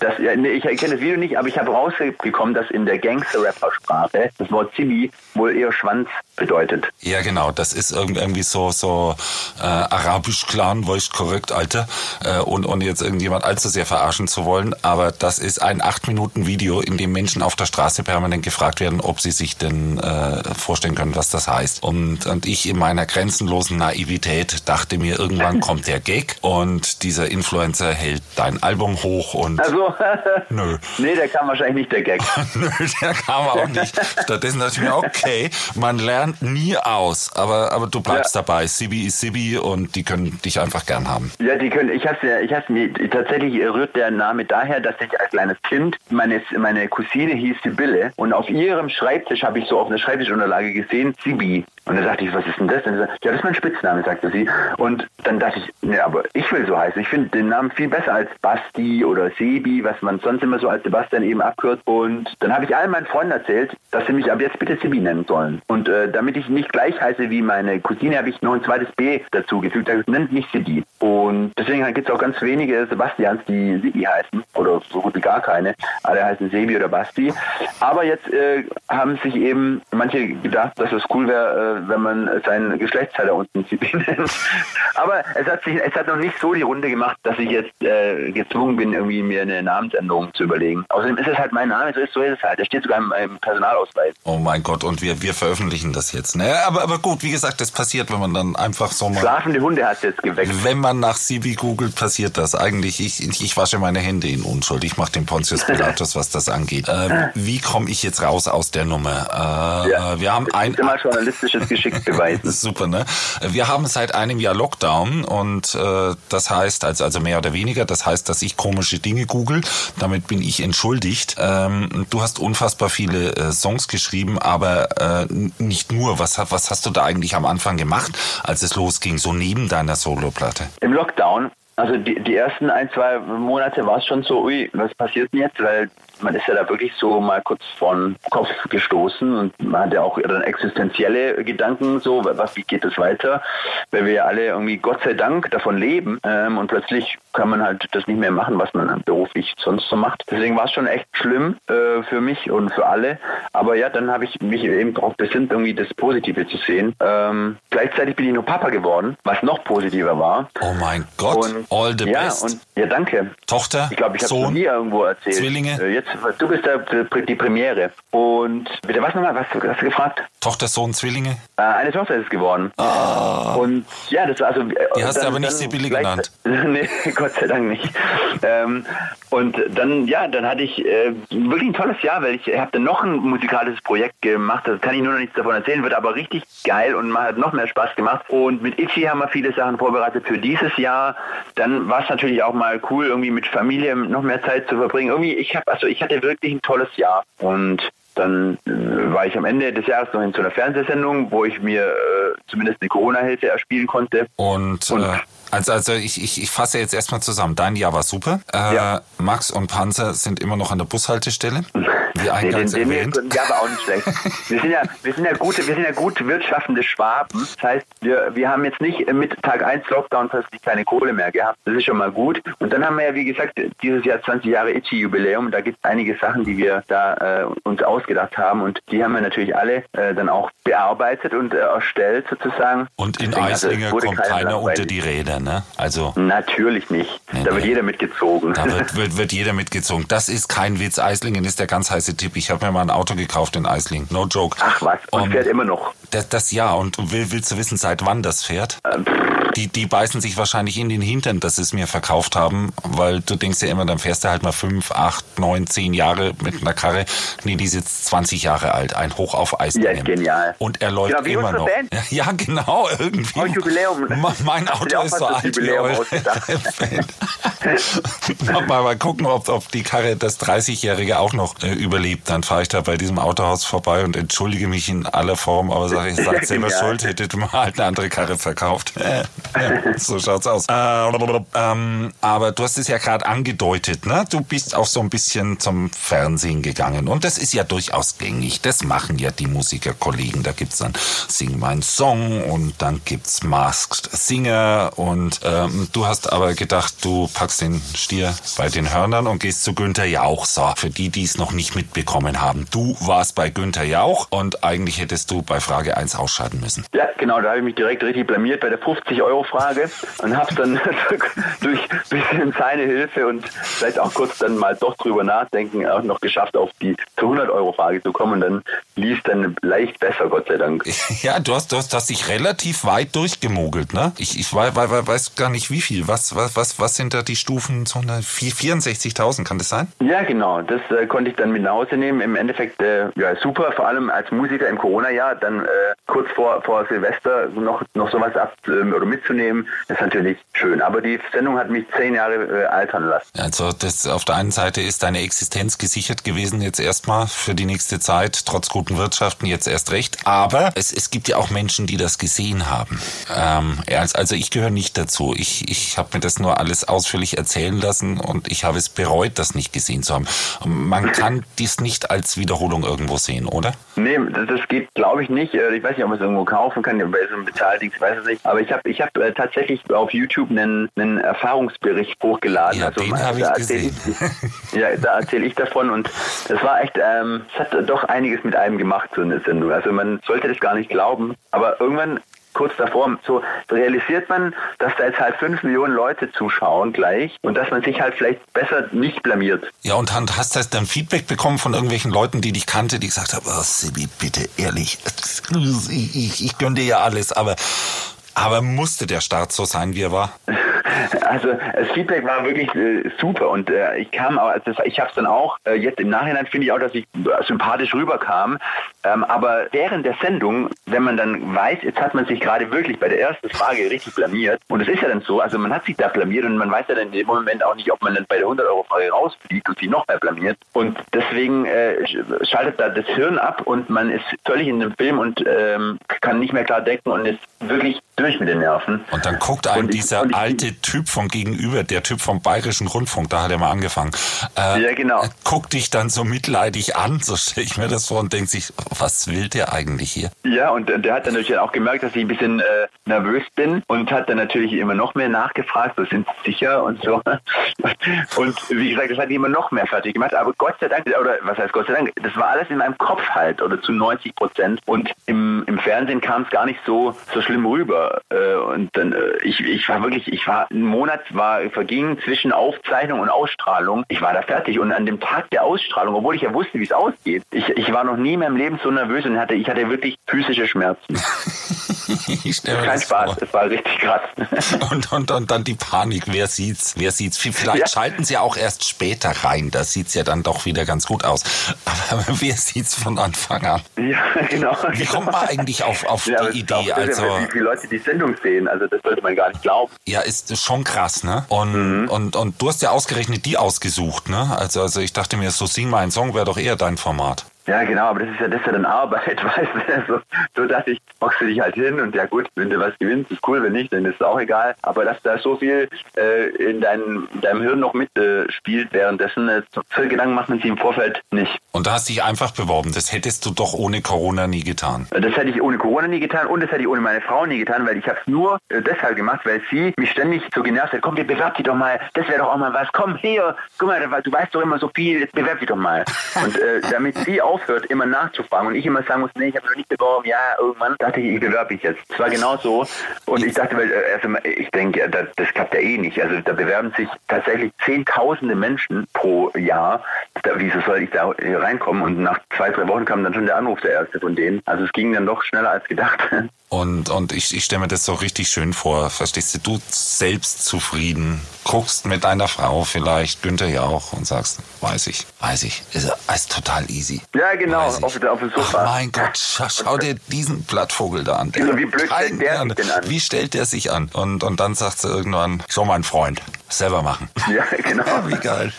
dass, nee, ich kenne das Video nicht, aber ich habe rausbekommen, dass in der Gangster-Rapper-Sprache das Wort Sibi wohl eher Schwanz bedeutet. Ja, genau. Das ist irgendwie so, so äh, arabisch-clan, war ich korrekt, Alter. Äh, und, und jetzt irgendjemand allzu sehr verarschen zu wollen. Aber das ist ein acht Minuten Video, in dem Menschen auf der Straße permanent gefragt werden, ob sie sich denn äh, vorstellen können, was das heißt. Und, und ich in meiner grenzenlosen Naivität dachte mir, irgendwann kommt der Gag und dieser Influencer hält dein Album hoch und also so. Nö. Nee, der kam wahrscheinlich nicht, der Gag. Nö, der kam auch nicht. Stattdessen dachte ich mir, okay, man lernt nie aus, aber, aber du bleibst Ja. dabei. Sibi ist Sibi und die können dich einfach gern haben. Ja, die können, ich hasse, ich hasse, nee, tatsächlich rührt der Name daher, dass ich als kleines Kind, meine, meine Cousine hieß Sibylle und auf ihrem Schreibtisch habe ich so auf einer Schreibtischunterlage gesehen, Sibi. Und dann dachte ich, was ist denn das? Und sagt, ja, das ist mein Spitzname, sagte sie. Und dann dachte ich, nee, aber ich will so heißen. Ich finde den Namen viel besser als Basti oder Sebi, was man sonst immer so als Sebastian eben abkürzt. Und dann habe ich allen meinen Freunden erzählt, dass sie mich ab jetzt bitte Sibi nennen sollen. Und äh, damit ich nicht gleich heiße wie meine Cousine, habe ich noch ein zweites B dazu gefügt. Da nennt mich Sibi. Und deswegen gibt es auch ganz wenige Sebastians, die Sibi heißen. Oder so gut wie gar keine. Alle heißen Sebi oder Basti. Aber jetzt äh, haben sich eben manche gedacht, dass es cool wäre, äh, wenn man sein Geschlechtsteil da unten Sibi nennt. Aber es hat, sich, es hat noch nicht so die Runde gemacht, dass ich jetzt äh, gezwungen bin, irgendwie mir eine Namensänderung zu überlegen. Außerdem ist es halt mein Name, so ist, so ist es halt. Der steht sogar im, im Personalausweis. Oh mein Gott, und wir, wir veröffentlichen das jetzt. Ne? Aber, aber gut, wie gesagt, das passiert, wenn man dann einfach so mal. Schlafende Hunde hat jetzt geweckt. Wenn man nach Sibi googelt, passiert das. Eigentlich, ich, ich wasche meine Hände in Unschuld. Ich mache den Pontius Pilatus, was das angeht. Äh, wie komme ich jetzt raus aus der Nummer? Äh, Ja. Wir haben ein, Immer journalistisches Geschick beweisen. Super, ne? Wir haben seit einem Jahr Lockdown und äh, das heißt, also, also mehr oder weniger, das heißt, dass ich komische Dinge google. Damit bin ich entschuldigt. Ähm, du hast unfassbar viele äh, Songs geschrieben, aber äh, nicht nur. Was, was hast du da eigentlich am Anfang gemacht, als es losging, so neben deiner Soloplatte? Im Lockdown, also die, die ersten ein, zwei Monate war es schon so, ui, was passiert denn jetzt? Weil man ist ja da wirklich so mal kurz von Kopf gestoßen und man hat ja auch dann existenzielle Gedanken, so, was, wie geht es weiter? Weil wir ja alle irgendwie Gott sei Dank davon leben ähm, und plötzlich kann man halt das nicht mehr machen, was man beruflich sonst so macht. Deswegen war es schon echt schlimm äh, für mich und für alle. Aber ja, dann habe ich mich eben darauf besinnt, irgendwie das Positive zu sehen. Ähm, gleichzeitig bin ich nur Papa geworden, was noch positiver war. Oh mein Gott, Und, all the ja, best. Und, ja, danke. Tochter, Ich glaube, ich habe es nie irgendwo erzählt. Zwillinge? Äh, Jetzt, du bist der, die Premiere. Und bitte, was nochmal? Was hast du gefragt? Tochter, Sohn, Zwillinge. Äh, eine Tochter ist es geworden. Und ja, das war also. Ah. Die hast du aber nicht Sibylle genannt. nee, Gott sei Dank nicht. Ähm, und dann, ja, dann hatte ich äh, wirklich ein tolles Jahr, weil ich habe dann noch ein musikalisches Projekt gemacht. Das kann ich nur noch nichts davon erzählen, wird aber richtig geil und hat noch mehr Spaß gemacht. Und mit Itchy haben wir viele Sachen vorbereitet für dieses Jahr. Dann war es natürlich auch mal cool, irgendwie mit Familie noch mehr Zeit zu verbringen. Irgendwie, ich habe, also ich hatte wirklich ein tolles Jahr und dann äh, war ich am Ende des Jahres noch in so einer Fernsehsendung, wo ich mir äh, zumindest eine Corona-Hilfe erspielen konnte. Und, Und- äh, also, also ich, ich, ich fasse jetzt erstmal zusammen. Dein Jahr war super. Äh, Ja. Max und Panzer sind immer noch an der Bushaltestelle. Wie Nee, den, eingangs den wir, erwähnt. ja, aber auch nicht schlecht. Wir sind ja, wir sind ja gute, wir sind ja gut wirtschaftende Schwaben. Das heißt, wir, wir haben jetzt nicht mit Tag 1 Lockdown plötzlich keine Kohle mehr gehabt. Das ist schon mal gut. Und dann haben wir ja, wie gesagt, dieses Jahr 20 Jahre Itchy-Jubiläum. Da gibt es einige Sachen, die wir da äh, uns ausgedacht haben. Und die haben wir natürlich alle äh, dann auch bearbeitet und äh, erstellt sozusagen. Und in Deswegen, also, es Eislinge wurde kommt keiner unter die Räder, ne? Also Natürlich nicht. Nee, da wird nee. jeder mitgezogen. da wird, wird, wird jeder mitgezogen. Das ist kein Witz. Eislingen ist der ganz heiße Tipp. Ich habe mir mal ein Auto gekauft in Eislingen. No joke. Ach was, und Um, fährt immer noch. Das, das ja, und will, willst du wissen, seit wann das fährt? Die, die beißen sich wahrscheinlich in den Hintern, dass sie es mir verkauft haben, weil du denkst ja immer, dann fährst du halt mal fünf, acht, neun, zehn Jahre mit einer Karre. Nee, die ist jetzt 20 Jahre alt, ein Hoch auf Eis. Ja, genial. Und er läuft Genau, wie immer noch. Band. Ja, genau, irgendwie. Oh, Jubiläum. Mein Auto ist so alt wie? Band. mal, mal gucken, ob, ob die Karre das 30-Jährige auch noch äh, überlebt. Dann fahre ich da bei diesem Autohaus vorbei und entschuldige mich in aller Form, aber sage, ich seid selber schuld, hättet mal halt eine andere Karre verkauft. Ja, so schaut's aus. Äh, ähm, aber du hast es ja gerade angedeutet, ne? Du bist auch so ein bisschen zum Fernsehen gegangen. Und das ist ja durchaus gängig. Das machen ja die Musikerkollegen. Da gibt's dann Sing mein Song und dann gibt's Masked Singer. Und ähm, du hast aber gedacht, du packst den Stier bei den Hörnern und gehst zu Günther Jauch. So, für die, die es noch nicht mitbekommen haben. Du warst bei Günther Jauch und eigentlich hättest du bei Frage 1 ausscheiden müssen. Ja, genau, da habe ich mich direkt richtig blamiert bei der 100-Euro-Frage und habe dann durch bisschen seine Hilfe und vielleicht auch kurz dann mal doch drüber nachdenken auch noch geschafft, auf die 100-Euro-Frage zu kommen und dann lief dann leicht besser, Gott sei Dank. Ja, du hast, du hast, hast dich relativ weit durchgemogelt, ne? Ich, ich weiß, weiß gar nicht wie viel. Was, was, was, was sind da die Stufen? 64.000, kann das sein? Ja, genau. Das äh, konnte ich dann mit nach Hause nehmen. Im Endeffekt, äh, ja, super, vor allem als Musiker im Corona-Jahr, dann äh, kurz vor, vor Silvester noch, noch sowas ab äh, oder mitzunehmen, ist natürlich schön. Aber die Sendung hat mich zehn Jahre äh, altern lassen. Also das auf der einen Seite ist deine Existenz gesichert gewesen jetzt erstmal für die nächste Zeit, trotz guten Wirtschaften jetzt erst recht. Aber es, es gibt ja auch Menschen, die das gesehen haben. Ähm, also ich gehöre nicht dazu. Ich, ich habe mir das nur alles ausführlich erzählen lassen und ich habe es bereut, das nicht gesehen zu haben. Man kann dies nicht als Wiederholung irgendwo sehen, oder? Nee, das geht glaube ich nicht. Äh, ich weiß nicht, ob man es irgendwo kaufen kann, bei so einem Bezahldienst, ich weiß es nicht. Aber ich habe ich hab, äh, tatsächlich auf YouTube einen, einen Erfahrungsbericht hochgeladen. Ja, also, den habe ich gesehen. Ich, ja, da erzähle ich davon und das war echt, ähm, es hat doch einiges mit einem gemacht, so eine Sendung. Also man sollte das gar nicht glauben, aber irgendwann kurz davor, so realisiert man, dass da jetzt halt fünf Millionen Leute zuschauen gleich und dass man sich halt vielleicht besser nicht blamiert. Ja, und hast du dann Feedback bekommen von irgendwelchen Leuten, die dich kannte, die gesagt haben, oh, Sibi, bitte, ehrlich, ich, ich, ich gönne dir ja alles, aber aber musste der Start so sein, wie er war? Also das Feedback war wirklich äh, super. Und äh, ich kam auch, also ich habe es dann auch, äh, jetzt im Nachhinein finde ich auch, dass ich sympathisch rüberkam, ähm, aber während der Sendung, wenn man dann weiß, jetzt hat man sich gerade wirklich bei der ersten Frage richtig blamiert. Und es ist ja dann so, also man hat sich da blamiert und man weiß ja dann dem Moment auch nicht, ob man dann bei der 100-Euro-Frage rausfliegt und sich noch mehr blamiert. Und deswegen äh, schaltet da das Hirn ab und man ist völlig in dem Film und ähm, kann nicht mehr klar denken und ist wirklich durch mit den Nerven. Und dann guckt einem ich, dieser ich, alte Typ von gegenüber, der Typ vom Bayerischen Rundfunk, da hat er mal angefangen. Äh, ja, genau. Guckt dich dann so mitleidig an, so stelle ich mir das vor und denkt sich, was will der eigentlich hier? Ja, und der hat dann natürlich auch gemerkt, dass ich ein bisschen äh, nervös bin und hat dann natürlich immer noch mehr nachgefragt, so sind Sie sicher und so. Und wie gesagt, das hat ihn immer noch mehr fertig gemacht. Aber Gott sei Dank, oder was heißt Gott sei Dank, das war alles in meinem Kopf halt oder zu 90 Prozent. Und im, im Fernsehen kam es gar nicht so, so schlimm rüber. Äh, und dann, äh, ich, ich war wirklich, ich war, ein Monat war, verging zwischen Aufzeichnung und Ausstrahlung. Ich war da fertig. Und an dem Tag der Ausstrahlung, obwohl ich ja wusste, wie es ausgeht, ich, ich war noch nie in meinem Leben so nervös und hatte, ich hatte wirklich physische Schmerzen. Kein Spaß, vor. es war richtig krass. und, und, und dann die Panik, wer sieht's, wer sieht's. Vielleicht ja. schalten sie auch erst später rein, da sieht's ja dann doch wieder ganz gut aus. Aber wer sieht's von Anfang an? Ja, genau. Wie kommt man eigentlich auf, auf ja, die Idee? Also, wie viele Leute die Sendung sehen, also das sollte man gar nicht glauben. Ja, ist schon krass, ne? Und, mhm. und, und du hast ja ausgerechnet die ausgesucht, ne? Also, also ich dachte mir, so sing mal einen Song wäre doch eher dein Format. Ja, genau, aber das ist ja, das ist ja dann Arbeit, weißt du. So, so dachte ich, machst du dich halt hin und ja gut, wenn du was gewinnst, ist cool, wenn nicht, dann ist es auch egal. Aber dass da so viel äh, in deinem, deinem Hirn noch mitspielt äh, währenddessen, äh, viel Gedanken macht man sich im Vorfeld nicht. Und da hast dich einfach beworben. Das hättest du doch ohne Corona nie getan. Das hätte ich ohne Corona nie getan und das hätte ich ohne meine Frau nie getan, weil ich habe es nur äh, deshalb gemacht, weil sie mich ständig so genervt hat, komm, wir bewerb dich doch mal, das wäre doch auch mal was, komm her, guck mal, du weißt doch immer so viel, jetzt bewerb dich doch mal. Und äh, damit sie auch aufhört, immer nachzufragen und ich immer sagen muss, nee, ich habe noch nicht beworben, ja, irgendwann dachte ich, ich bewerbe mich jetzt. Es war genau so und ich dachte, weil, äh, also ich denke, das, das klappt ja eh nicht. Also da bewerben sich tatsächlich zehntausende Menschen pro Jahr. Da, wieso soll ich da reinkommen? Und nach zwei, drei Wochen kam dann schon der Anruf der erste von denen. Also es ging dann doch schneller als gedacht. Und, und ich, ich stelle mir das so richtig schön vor. Verstehst du, du selbst zufrieden, guckst mit deiner Frau vielleicht, Günther ja auch und sagst, weiß ich, weiß ich, ist, ist total easy. Ja, genau, auf, auf dem Sofa. Ach mein Gott, schau, schau dir diesen Plattvogel da an. Der wie blöd stellt der sich denn an? Wie stellt der sich an? Und, und dann sagt sie irgendwann, schon mein Freund, selber machen. Ja, genau. wie geil.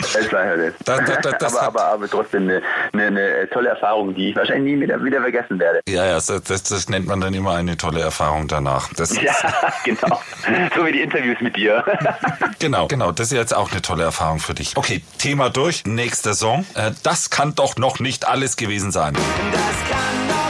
Es war herrlich. Das, das, das aber, aber, aber trotzdem eine, eine, eine, tolle Erfahrung, die ich wahrscheinlich nie wieder, wieder vergessen werde. Ja, ja, das, das, nennt man dann immer eine tolle Erfahrung danach. ja, genau. So wie die Interviews mit dir. genau, genau. Das ist jetzt auch eine tolle Erfahrung für dich. Okay, Thema durch. Nächster Song. Äh, das kann doch noch nicht alles gewesen sein. Das kann doch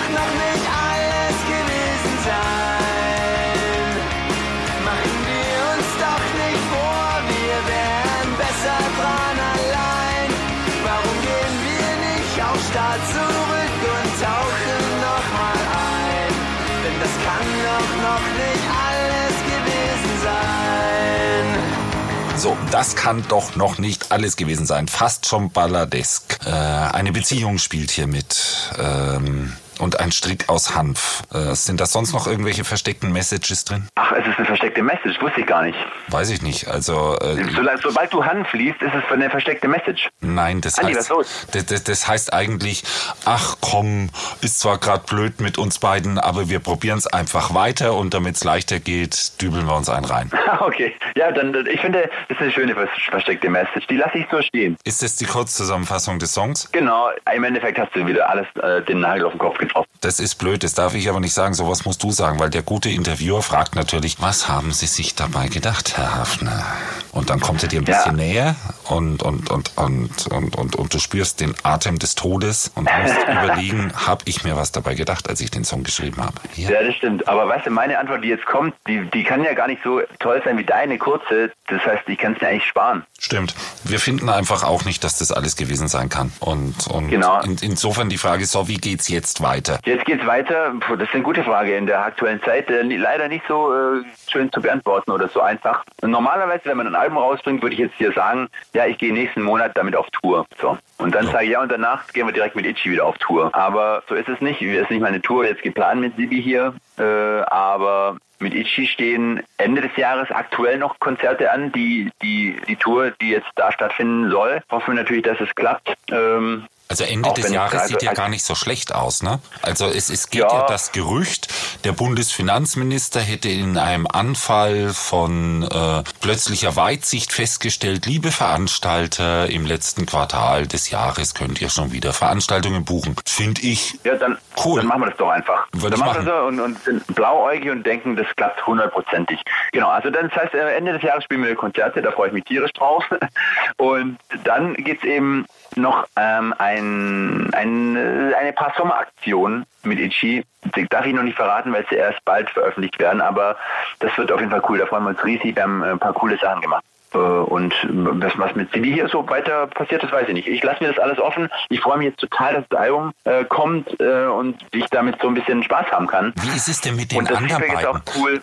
So, das kann doch noch nicht alles gewesen sein. Fast schon balladesk. Äh, eine Beziehung spielt hier mit. Ähm, und ein Strick aus Hanf. Äh, sind da sonst noch irgendwelche versteckten Messages drin? Ach, es ist eine versteckte Message, wusste ich gar nicht. Weiß ich nicht. Also äh, So, sobald du Hanf liest, ist es eine versteckte Message. nein, das Andi, heißt, das, das, das heißt eigentlich, ach komm, ist zwar gerade blöd mit uns beiden, aber wir probieren es einfach weiter und damit es leichter geht, dübeln wir uns einen rein. okay, ja, dann, ich finde, das ist eine schöne vers- versteckte Message. Die lasse ich so stehen. Ist das die Kurzzusammenfassung des Songs? Genau, im Endeffekt hast du wieder alles, äh, den Nagel auf den Kopf getroffen. Das ist blöd, das darf ich aber nicht sagen. Sowas musst du sagen, weil der gute Interviewer fragt natürlich, was haben Sie sich dabei gedacht, Herr Hafner? Und dann kommt er dir ein Ja. bisschen näher und, und, und, und, und, und, und du spürst den Atem des Todes und musst überlegen, habe ich mir was dabei gedacht, als ich den Song geschrieben habe? Ja. Ja, das stimmt. Aber weißt du, meine Antwort, die jetzt kommt, die, die kann ja gar nicht so toll sein wie deine kurze. Das heißt, ich kann es mir eigentlich sparen. Stimmt. Wir finden einfach auch nicht, dass das alles gewesen sein kann. Und, und Genau. in, insofern die Frage, so, wie geht's jetzt weiter? Jetzt geht's weiter. Puh, das ist eine gute Frage in der aktuellen Zeit. Äh, leider nicht so äh, schön zu beantworten oder so einfach. Normalerweise, wenn man ein Album rausbringt, würde ich jetzt hier sagen, ja, ich gehe nächsten Monat damit auf Tour. So. Und dann Ja. sage ich, ja, und danach gehen wir direkt mit Itchy wieder auf Tour. Aber so ist es nicht. Es ist nicht meine Tour jetzt geplant mit Sibi hier. Äh, aber mit Itchy stehen Ende des Jahres aktuell noch Konzerte an. Die, die, die Tour, die jetzt da stattfinden soll, hoffen wir natürlich, dass es klappt. Ähm, Also Ende des Jahres sieht ja als- gar nicht so schlecht aus, ne? Also es, es geht Ja. ja. das Gerücht, der Bundesfinanzminister hätte in einem Anfall von äh, plötzlicher Weitsicht festgestellt, liebe Veranstalter, im letzten Quartal des Jahres könnt ihr schon wieder Veranstaltungen buchen. Finde ich. Ja, dann, Cool. dann machen wir das doch einfach. Würde dann machen wir das so und, und sind blauäugig und denken, das klappt hundertprozentig. Genau, also dann, das heißt, Ende des Jahres spielen wir Konzerte, da freue ich mich tierisch drauf. Und dann geht's eben noch ähm, ein, ein, äh, eine paar Sommeraktionen mit Itchy. Die darf ich noch nicht verraten, weil sie erst bald veröffentlicht werden, aber das wird auf jeden Fall cool. Da freuen wir uns riesig. Wir haben äh, ein paar coole Sachen gemacht. Äh, Und was, was mit CD hier so weiter passiert, das weiß ich nicht. Ich lasse mir das alles offen. Ich freue mich jetzt total, dass das Album äh, kommt äh, und ich damit so ein bisschen Spaß haben kann. Wie ist es denn mit den das anderen beiden? cool.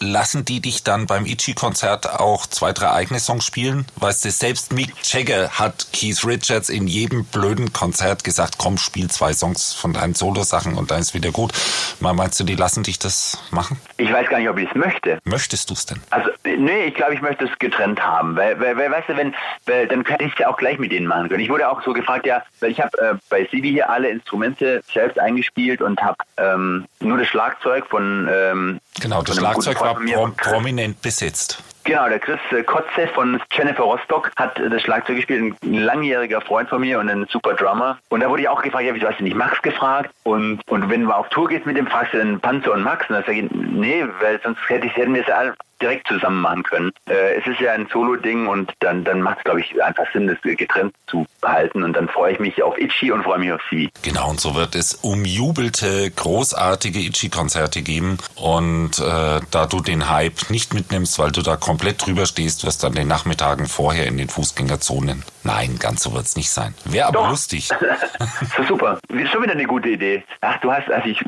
Lassen die dich dann beim Itchy-Konzert auch zwei, drei eigene Songs spielen? Weißt du, selbst Mick Jagger hat Keith Richards in jedem blöden Konzert gesagt, komm, spiel zwei Songs von deinen Solo-Sachen und dann ist wieder gut. Mal meinst du, die lassen dich das machen? Ich weiß gar nicht, ob ich es möchte. Möchtest du es denn? Also, nee, ich glaube, ich möchte es getrennt haben. Weil, weil, weil weißt du, wenn, weil, dann könnte ich es ja auch gleich mit denen machen können. Ich wurde auch so gefragt, ja, weil ich habe äh, bei Sibi hier alle Instrumente selbst eingespielt und habe ähm, nur das Schlagzeug von ähm, Genau, das Schlagzeug war prom prominent besetzt. Genau, der Chris äh, Kotze von Jennifer Rostock hat äh, das Schlagzeug gespielt, ein langjähriger Freund von mir und ein super Drummer. Und da wurde ich auch gefragt, ja, wieso hast du nicht Max gefragt? Und, und wenn du auf Tour gehst mit dem, fragst du dann Panzer und Max? Und dann sage ich, nee, weil sonst hätte ich, hätten wir es ja direkt zusammen machen können. Äh, es ist ja ein Solo-Ding und dann, dann macht es, glaube ich, einfach Sinn, das getrennt zu behalten. Und dann freue ich mich auf Itchy und freue mich auf Sie. Genau, und so wird es umjubelte, großartige Itchy-Konzerte geben. Und äh, da du den Hype nicht mitnimmst, weil du da komplett drüber stehst, wirst du an den Nachmittagen vorher in den Fußgängerzonen. Nein, ganz so wird's nicht sein. Wäre aber Doch. lustig. so super. Ist schon wieder eine gute Idee. Ach, du hast, also ich,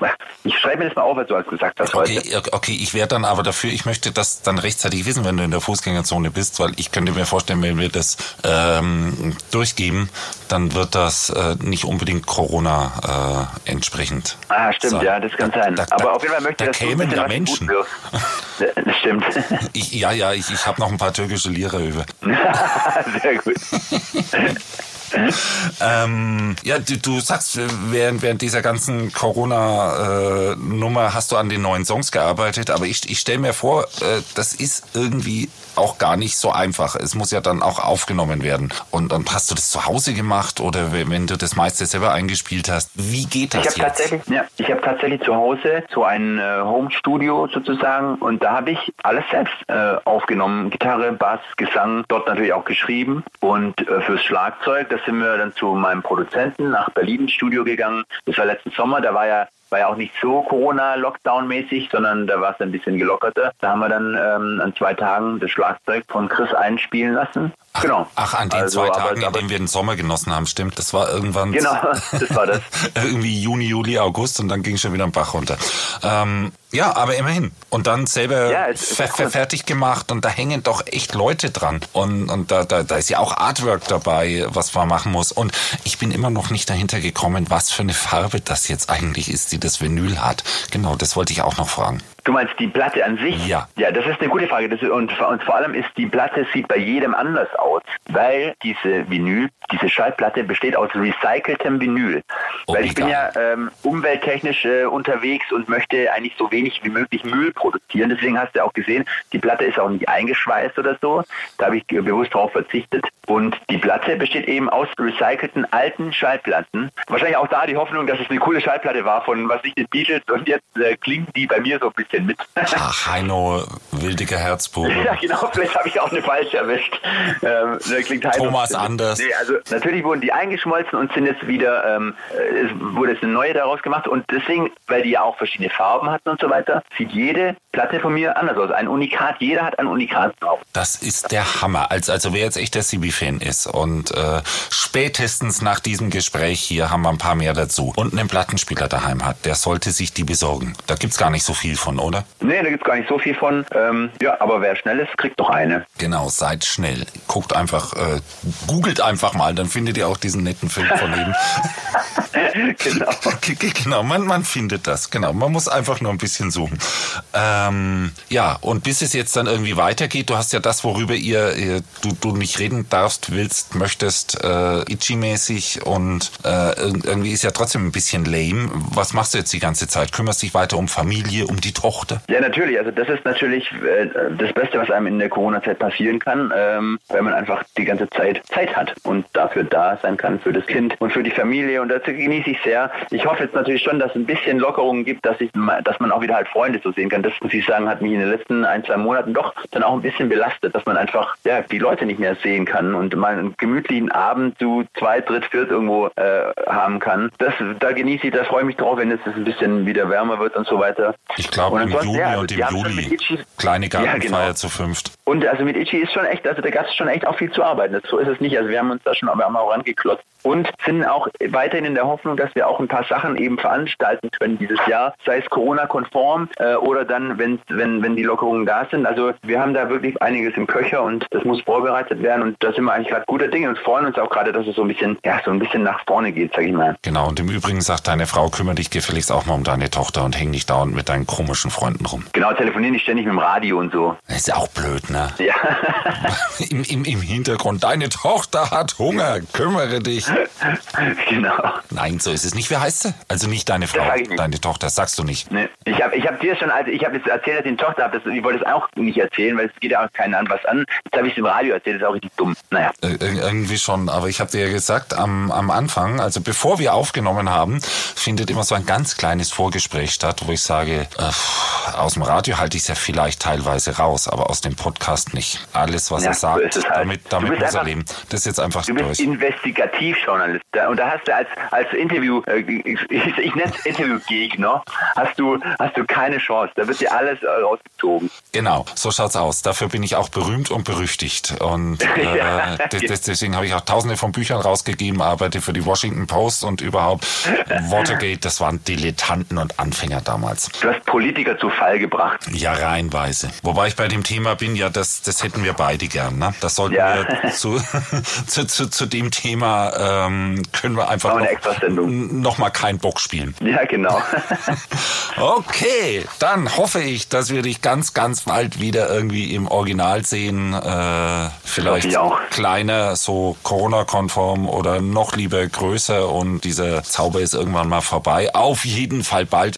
ich schreibe mir das mal auf, was du alles gesagt hast heute. Okay, okay, ich wäre dann aber dafür, ich möchte das dann rechtzeitig wissen, wenn du in der Fußgängerzone bist, weil ich könnte mir vorstellen, wenn wir das ähm, durchgeben, dann wird das äh, nicht unbedingt Corona äh, entsprechend. Ah, stimmt, sein. ja, das kann Da- sein. da- Aber da- auf jeden Fall möchte da ich, dass du ein kämen bisschen ja was Menschen. Das stimmt. Ich, ja, ja, ich, ich habe noch ein paar türkische Lira über. Sehr gut. Ähm, ja, du, du sagst, während, während dieser ganzen Corona-Nummer hast du an den neuen Songs gearbeitet, aber ich, ich stelle mir vor, äh, das ist irgendwie auch gar nicht so einfach. Es muss ja dann auch aufgenommen werden. Und, und hast du das zu Hause gemacht oder wenn du das meiste selber eingespielt hast? Wie geht Ich das habe jetzt? tatsächlich, ja, ich habe tatsächlich zu Hause so ein äh, Home-Studio sozusagen und da habe ich alles selbst äh, aufgenommen. Gitarre, Bass, Gesang, dort natürlich auch geschrieben und äh, fürs Schlagzeug, da sind wir dann zu meinem Produzenten nach Berlin ins Studio gegangen. Das war letzten Sommer, da war ja war ja auch nicht so Corona-Lockdown-mäßig, sondern da war es ein bisschen gelockerter. Da haben wir dann ähm, an zwei Tagen das Schlagzeug von Chris einspielen lassen. Ach, genau. Ach, an den Also, zwei aber- Tagen, in aber- denen wir den Sommer genossen haben, stimmt. Das war irgendwann Genau, das war das. irgendwie Juni, Juli, August und dann ging schon wieder ein Bach runter. Ähm, ja, aber immerhin. Und dann selber Ja, fer cool. fertig gemacht und da hängen doch echt Leute dran. Und, und da, da, da ist ja auch Artwork dabei, was man machen muss. Und ich bin immer noch nicht dahinter gekommen, was für eine Farbe das jetzt eigentlich ist, die das Vinyl hat. Genau, das wollte ich auch noch fragen. Du meinst die Platte an sich? Ja. Ja, das ist eine gute Frage. Das und, und vor allem ist die Platte sieht bei jedem anders aus, weil diese Vinyl, diese Schallplatte besteht aus recyceltem Vinyl. Oh, weil ich bin ja ähm, umwelttechnisch äh, unterwegs und möchte eigentlich so wenig wie möglich Müll produzieren. Deswegen hast du auch gesehen, die Platte ist auch nicht eingeschweißt oder so. Da habe ich bewusst darauf verzichtet. Und die Platte besteht eben aus recycelten alten Schallplatten. Wahrscheinlich auch da die Hoffnung, dass es eine coole Schallplatte war von was ich den Beatles und jetzt äh, klingt die bei mir so ein bisschen mit. Ach, Heino, wildiger Herzbuben. Ja, genau, vielleicht habe ich auch eine falsche erwischt. Ähm, Heino- Thomas Anders. Nee, also natürlich wurden die eingeschmolzen und sind jetzt wieder, ähm, äh, es wurde jetzt eine neue daraus gemacht und deswegen, weil die ja auch verschiedene Farben hatten und so weiter, sieht jede Platte von mir anders aus. Ein Unikat, jeder hat ein Unikat drauf. Das ist der Hammer. Also, also wer jetzt echt der CB-Fan ist und äh, spätestens nach diesem Gespräch hier haben wir ein paar mehr dazu und einen Plattenspieler daheim hat, der sollte sich die besorgen. Da gibt's gar nicht so viel von, oder? Nee, da gibt's gar nicht so viel von. Ähm, ja, aber wer schnell ist, kriegt doch eine. Genau, seid schnell. Guckt einfach, äh, googelt einfach mal, dann findet ihr auch diesen netten Film von eben. genau. Genau, man, man findet das. Genau, man muss einfach nur ein bisschen suchen. Ähm, ja, und bis es jetzt dann irgendwie weitergeht, du hast ja das, worüber ihr, ihr du, du nicht reden darfst, willst, möchtest, äh, Itchy-mäßig und äh, ir- irgendwie ist ja trotzdem ein bisschen lame. Was machst du jetzt die ganze Zeit? Kümmerst dich weiter um Familie, um die Tochter? Ja, natürlich. Also das ist natürlich das Beste, was einem in der Corona-Zeit passieren kann, ähm, weil man einfach die ganze Zeit Zeit hat und dafür da sein kann für das Kind und für die Familie. Und das genieße ich sehr. Ich hoffe jetzt natürlich schon, dass es ein bisschen Lockerungen gibt, dass ich, dass man auch wieder halt Freunde so sehen kann. Das muss ich sagen, hat mich in den letzten ein, zwei Monaten doch dann auch ein bisschen belastet, dass man einfach ja die Leute nicht mehr sehen kann und mal einen gemütlichen Abend zu zweit, dritt, viert irgendwo äh, haben kann. Das, da genieße ich, da freue ich mich drauf, wenn es ein bisschen wieder wärmer wird und so weiter. Ich glaube Und im ansonsten, Juni ja, also und im schon mit Juli. Kleine Ja, Gartenfeier genau. zu fünft. Und also mit Itchy ist schon echt, also der Gast ist schon echt auch viel zu arbeiten. So ist es nicht. Also wir haben uns da schon aber auch rangeklotzt und sind auch weiterhin in der Hoffnung, dass wir auch ein paar Sachen eben veranstalten können dieses Jahr, sei es Corona-konform äh, oder dann, wenn, wenn, wenn die Lockerungen da sind. Also wir haben da wirklich einiges im Köcher und das muss vorbereitet werden und da sind wir eigentlich gerade guter Dinge und freuen uns auch gerade, dass es so ein bisschen, ja, so ein bisschen nach vorne geht, sag ich mal. Genau, und im Übrigen sagt deine Frau, kümmere dich gefälligst auch mal um deine Tochter und häng nicht dauernd mit deinen komischen Freunden rum. Genau, telefonieren nicht ständig mit dem Radio und so. Das ist ja auch blöd, ne? Ja. Im, im, Im Hintergrund, deine Tochter hat Hunger, kümmere dich. genau. Nein, so ist es nicht. Wie heißt sie? Also nicht deine Frau, nicht. deine Tochter, sagst du nicht. Nee. Ich habe ich hab dir schon, also ich habe jetzt erzählt, dass ich eine Tochter habe, ich wollte es auch nicht erzählen, weil es geht ja auch keinen an was an. Jetzt habe ich es im Radio erzählt, das ist auch richtig dumm. Naja. Äh, ir- irgendwie schon, aber ich habe dir ja gesagt, am, am Anfang, also bevor wir aufgenommen haben, findet immer so ein ganz kleines Vorgespräch statt, wo ich sage, äh, aus dem Radio halte ich es ja vielleicht teilweise raus, aber aus dem Podcast nicht. Alles, was Ja, er so sagt, es halt. damit, damit muss er einfach- leben. Das ist jetzt einfach Du bist durch. Investigativjournalist und da hast du als, als Interview, äh, ich, ich, nenne es Interviewgegner, hast du, hast du keine Chance. Da wird dir alles äh, rausgezogen. Genau, so schaut's aus. Dafür bin ich auch berühmt und berüchtigt. Und äh, Ja. des- des- deswegen habe ich auch tausende von Büchern rausgegeben, arbeite für die Washington Post und überhaupt Watergate, das waren Dilettanten und Anfänger damals. Du hast Politiker zu Fall gebracht. Ja, reihenweise. Wobei ich bei dem Thema bin, ja, das, das hätten wir beide gern. Ne? Das sollten Ja. wir zu, zu, zu, zu dem Thema ähm, können wir einfach noch, noch mal keinen Bock spielen. Ja, genau. Okay, dann hoffe ich, dass wir dich ganz, ganz bald wieder irgendwie im Original sehen. Äh, vielleicht kleiner, so Corona-konform oder noch lieber größer und dieser Zauber ist irgendwann mal vorbei. Auf jeden Fall bald.